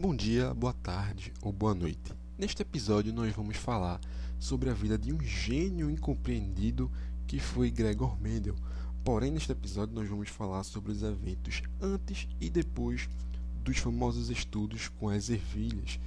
Bom dia, boa tarde ou boa noite. Neste episódio nós vamos falar sobre a vida de um gênio incompreendido que foi Gregor Mendel. Porém, neste episódio nós vamos falar sobre os eventos antes e depois dos famosos estudos com as ervilhas.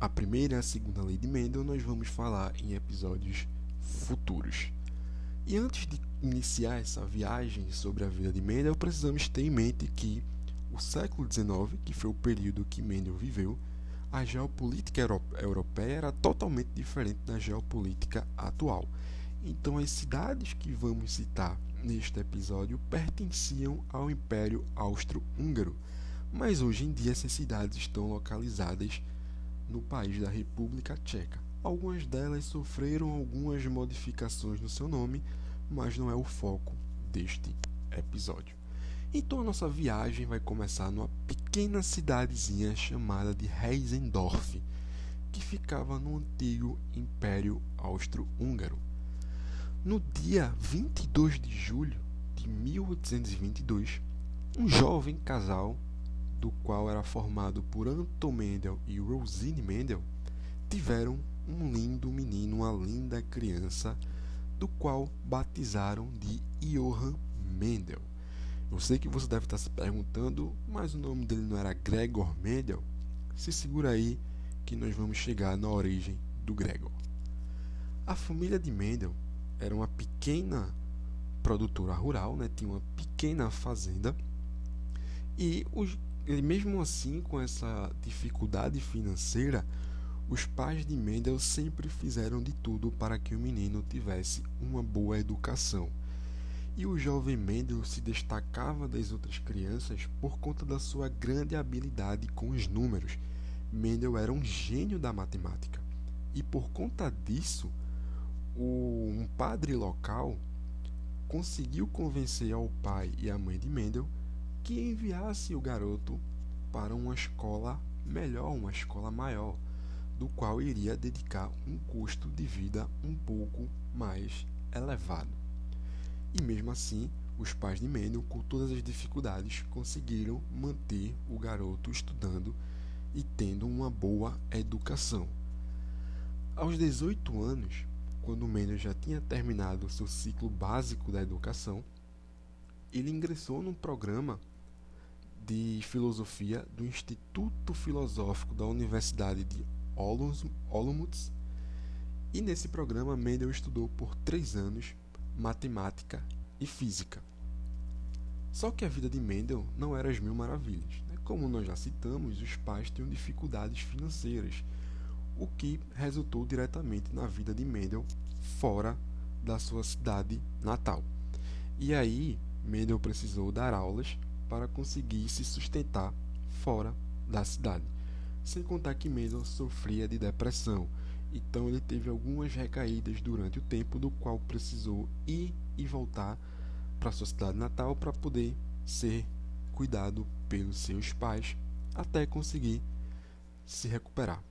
A primeira e a segunda lei de Mendel nós vamos falar em episódios futuros. E antes de iniciar essa viagem sobre a vida de Mendel, precisamos ter em mente que o século XIX, que foi o período que Mendel viveu, a geopolítica europeia era totalmente diferente da geopolítica atual. Então, as cidades que vamos citar neste episódio pertenciam ao Império Austro-Húngaro, mas hoje em dia essas cidades estão localizadas no país da República Tcheca. Algumas delas sofreram algumas modificações no seu nome, mas não é o foco deste episódio. Então a nossa viagem vai começar numa pequena cidadezinha chamada de Reisendorf, que ficava no antigo Império Austro-Húngaro. No dia 22 de julho de 1822, um jovem casal, do qual era formado por Anton Mendel e Rosine Mendel, tiveram um lindo menino, uma linda criança, do qual batizaram de Johann Mendel. Eu sei que você deve estar se perguntando, mas o nome dele não era Gregor Mendel? Se segura aí que nós vamos chegar na origem do Gregor. A família de Mendel era uma pequena produtora rural, né? tinha uma pequena fazenda e os, mesmo assim com essa dificuldade financeira, os pais de Mendel sempre fizeram de tudo para que o menino tivesse uma boa educação. E o jovem Mendel se destacava das outras crianças por conta da sua grande habilidade com os números. Mendel era um gênio da matemática. E por conta disso, o, um padre local conseguiu convencer ao pai e à mãe de Mendel que enviasse o garoto para uma escola melhor, uma escola maior, do qual iria dedicar um custo de vida um pouco mais elevado. E mesmo assim, os pais de Mendel, com todas as dificuldades, conseguiram manter o garoto estudando e tendo uma boa educação. Aos 18 anos, quando Mendel já tinha terminado seu ciclo básico da educação, ele ingressou num programa de filosofia do Instituto Filosófico da Universidade de Olomouc e nesse programa Mendel estudou por três anos matemática e física. Só que a vida de Mendel não era as mil maravilhas. Né? Como nós já citamos, os pais tinham dificuldades financeiras, o que resultou diretamente na vida de Mendel fora da sua cidade natal. E aí, Mendel precisou dar aulas para conseguir se sustentar fora da cidade. Sem contar que Mendel sofria de depressão então ele teve algumas recaídas durante o tempo do qual precisou ir e voltar para sua cidade natal para poder ser cuidado pelos seus pais até conseguir se recuperar.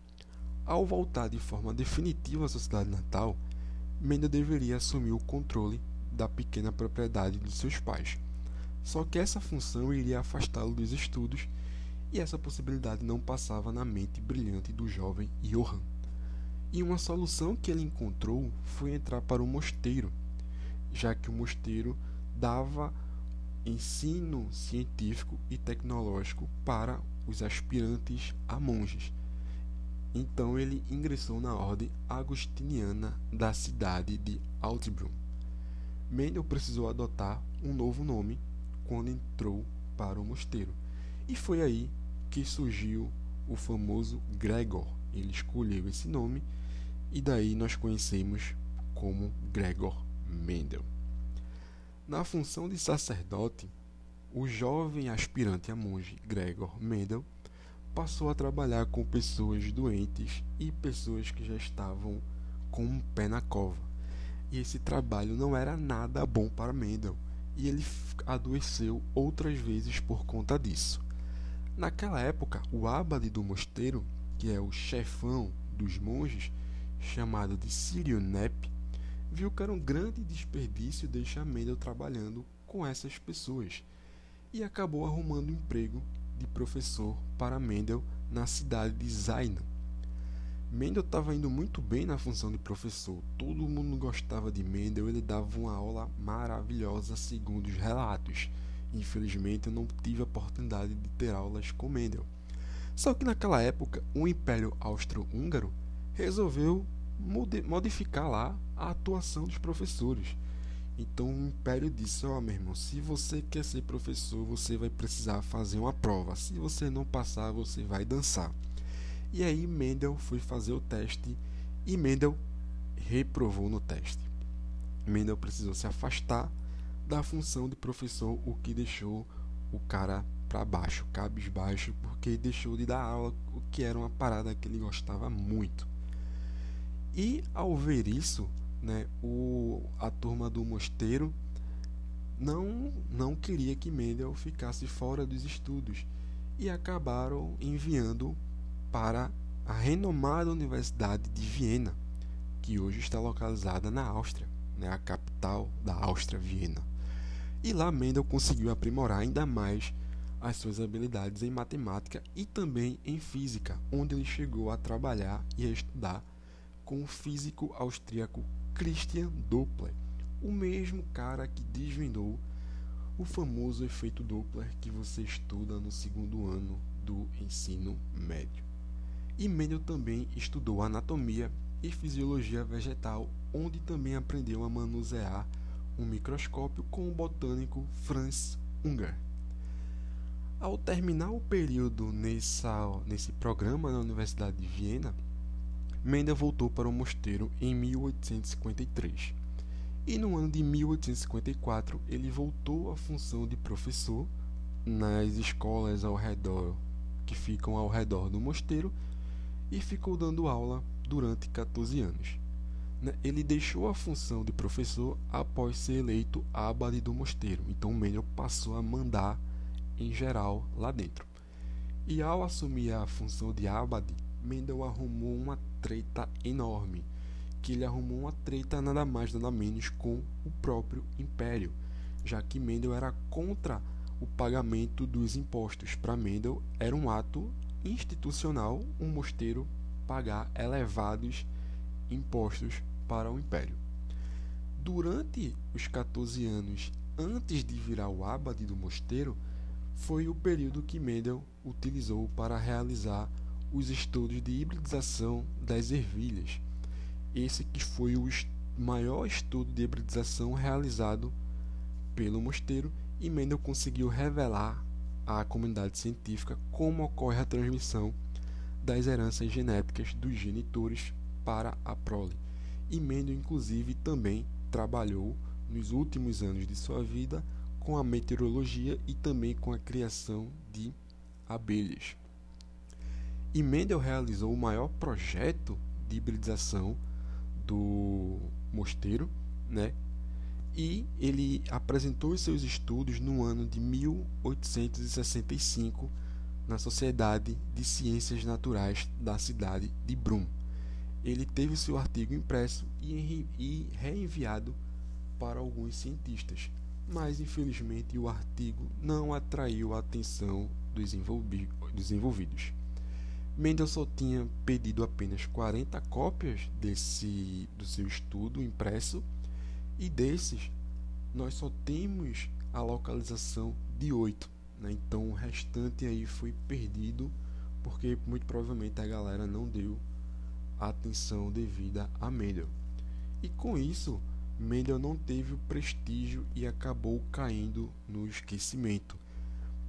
Ao voltar de forma definitiva à sua cidade natal, Menda deveria assumir o controle da pequena propriedade dos seus pais. Só que essa função iria afastá-lo dos estudos e essa possibilidade não passava na mente brilhante do jovem Johann. E uma solução que ele encontrou foi entrar para o mosteiro, já que o mosteiro dava ensino científico e tecnológico para os aspirantes a monges. Então ele ingressou na ordem agostiniana da cidade de Altbrunn. Mendel precisou adotar um novo nome quando entrou para o mosteiro. E foi aí que surgiu o famoso Gregor. Ele escolheu esse nome e daí nós conhecemos como Gregor Mendel. Na função de sacerdote, o jovem aspirante a monge Gregor Mendel passou a trabalhar com pessoas doentes e pessoas que já estavam com um pé na cova. E esse trabalho não era nada bom para Mendel, e ele adoeceu outras vezes por conta disso. Naquela época, o abade do mosteiro, que é o chefão dos monges, chamado de Sírio Nep, viu que era um grande desperdício deixar Mendel trabalhando com essas pessoas e acabou arrumando um emprego de professor para Mendel na cidade de Zaina. Mendel estava indo muito bem na função de professor. Todo mundo gostava de Mendel, ele dava uma aula maravilhosa segundo os relatos. Infelizmente, eu não tive a oportunidade de ter aulas com Mendel. Só que naquela época, o Império Austro-Húngaro resolveu modificar lá a atuação dos professores. Então o Império disse: Ó, oh, meu irmão, se você quer ser professor, você vai precisar fazer uma prova. Se você não passar, você vai dançar. E aí Mendel foi fazer o teste e Mendel reprovou no teste. Mendel precisou se afastar da função de professor, o que deixou o cara para baixo, cabisbaixo, porque deixou de dar aula, o que era uma parada que ele gostava muito. E ao ver isso, né, o, a turma do mosteiro não, não queria que Mendel ficasse fora dos estudos e acabaram enviando para a renomada Universidade de Viena, que hoje está localizada na Áustria, né, a capital da Áustria, Viena. E lá Mendel conseguiu aprimorar ainda mais as suas habilidades em matemática e também em física, onde ele chegou a trabalhar e a estudar com o físico austríaco Christian Doppler, o mesmo cara que desvendou o famoso efeito Doppler que você estuda no segundo ano do ensino médio. E Mendel também estudou anatomia e fisiologia vegetal, onde também aprendeu a manusear um microscópio com o botânico Franz Unger. Ao terminar o período nessa, nesse programa na Universidade de Viena, Mendel voltou para o mosteiro em 1853. E no ano de 1854 ele voltou à função de professor nas escolas ao redor que ficam ao redor do mosteiro e ficou dando aula durante 14 anos. Né, ele deixou a função de professor após ser eleito abade do mosteiro, então Mendel passou a mandar em geral lá dentro. E ao assumir a função de abade, Mendel arrumou uma treta enorme, que ele arrumou uma treta nada mais nada menos com o próprio império, já que Mendel era contra o pagamento dos impostos. Para Mendel era um ato institucional um mosteiro pagar elevados impostos para o império. Durante os 14 anos antes de virar o abade do mosteiro, foi o período que Mendel utilizou para realizar os estudos de hibridização das ervilhas. Esse que foi o maior estudo de hibridização realizado pelo mosteiro e Mendel conseguiu revelar à comunidade científica como ocorre a transmissão das heranças genéticas dos genitores para a prole. E Mendel inclusive também trabalhou nos últimos anos de sua vida com a meteorologia e também com a criação de abelhas. E Mendel realizou o maior projeto de hibridização do mosteiro, né? E ele apresentou seus estudos no ano de 1865 na Sociedade de Ciências Naturais da cidade de Brum. Ele teve seu artigo impresso e, e reenviado para alguns cientistas, mas infelizmente o artigo não atraiu a atenção dos envolvidos. Mendelssohn tinha pedido apenas 40 cópias desse do seu estudo impresso e desses nós só temos a localização de 8. Né? Então o restante aí foi perdido porque muito provavelmente a galera não deu a atenção devida a Mendel. E com isso, Mendel não teve o prestígio e acabou caindo no esquecimento.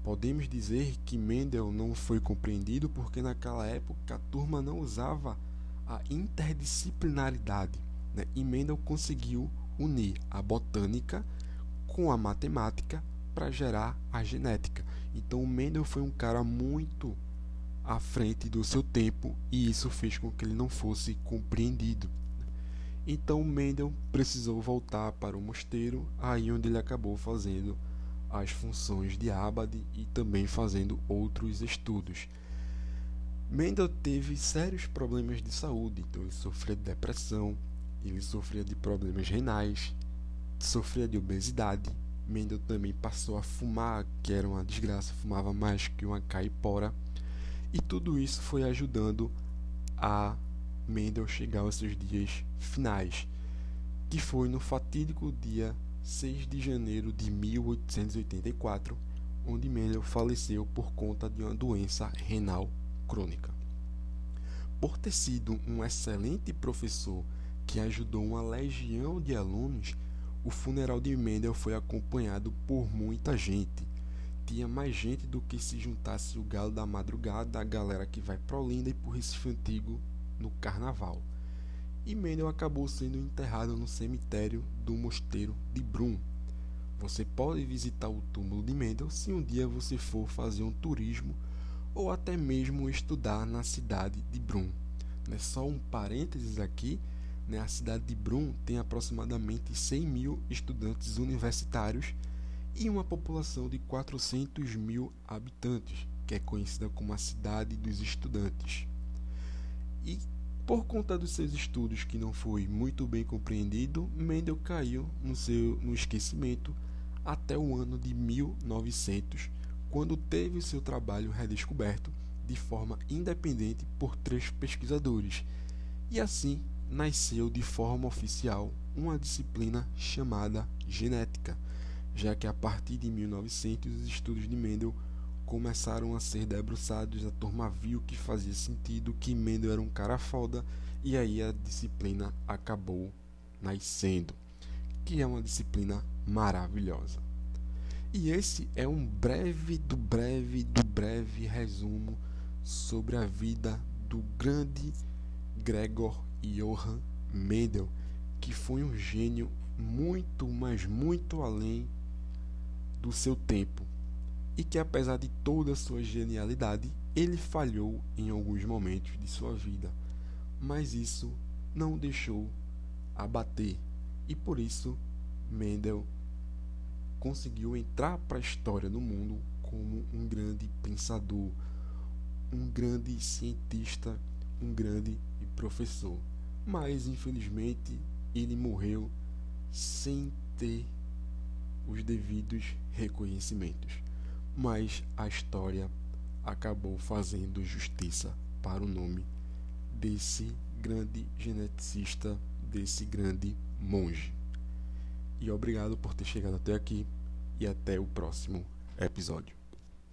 Podemos dizer que Mendel não foi compreendido porque naquela época a turma não usava a interdisciplinaridade né? e Mendel conseguiu unir a botânica com a matemática para gerar a genética. Então Mendel foi um cara muito à frente do seu tempo e isso fez com que ele não fosse compreendido. Então Mendel precisou voltar para o mosteiro, aí onde ele acabou fazendo as funções de Abade e também fazendo outros estudos. Mendel teve sérios problemas de saúde, então ele sofria de depressão, ele sofria de problemas renais, sofria de obesidade. Mendel também passou a fumar, que era uma desgraça, fumava mais que uma caipora. E tudo isso foi ajudando a Mendel chegar aos seus dias finais, que foi no fatídico dia 6 de janeiro de 1884, onde Mendel faleceu por conta de uma doença renal crônica. Por ter sido um excelente professor que ajudou uma legião de alunos, o funeral de Mendel foi acompanhado por muita gente. Tinha mais gente do que se juntasse o galo da madrugada, a galera que vai para Olinda e por Recife Antigo no carnaval. E Mendel acabou sendo enterrado no cemitério do mosteiro de Brum. Você pode visitar o túmulo de Mendel se um dia você for fazer um turismo ou até mesmo estudar na cidade de Brum. Né? Só um parênteses aqui, né? a cidade de Brum tem aproximadamente 100 mil estudantes universitários e uma população de 400 mil habitantes, que é conhecida como a cidade dos estudantes. E por conta dos seus estudos que não foi muito bem compreendido, Mendel caiu no seu no esquecimento até o ano de 1900, quando teve seu trabalho redescoberto de forma independente por três pesquisadores. E assim nasceu de forma oficial uma disciplina chamada genética, já que a partir de 1900 os estudos de Mendel começaram a ser debruçados, a turma viu que fazia sentido, que Mendel era um cara foda, e aí a disciplina acabou nascendo, que é uma disciplina maravilhosa. E esse é um breve do breve do breve resumo sobre a vida do grande Gregor Johann Mendel, que foi um gênio muito, mas muito além do seu tempo e que, apesar de toda a sua genialidade, ele falhou em alguns momentos de sua vida, mas isso não o deixou abater. E por isso Mendel conseguiu entrar para a história do mundo como um grande pensador, um grande cientista, um grande professor. Mas infelizmente ele morreu sem ter os devidos reconhecimentos mas a história acabou fazendo justiça para o nome desse grande geneticista, desse grande monge. E obrigado por ter chegado até aqui e até o próximo episódio.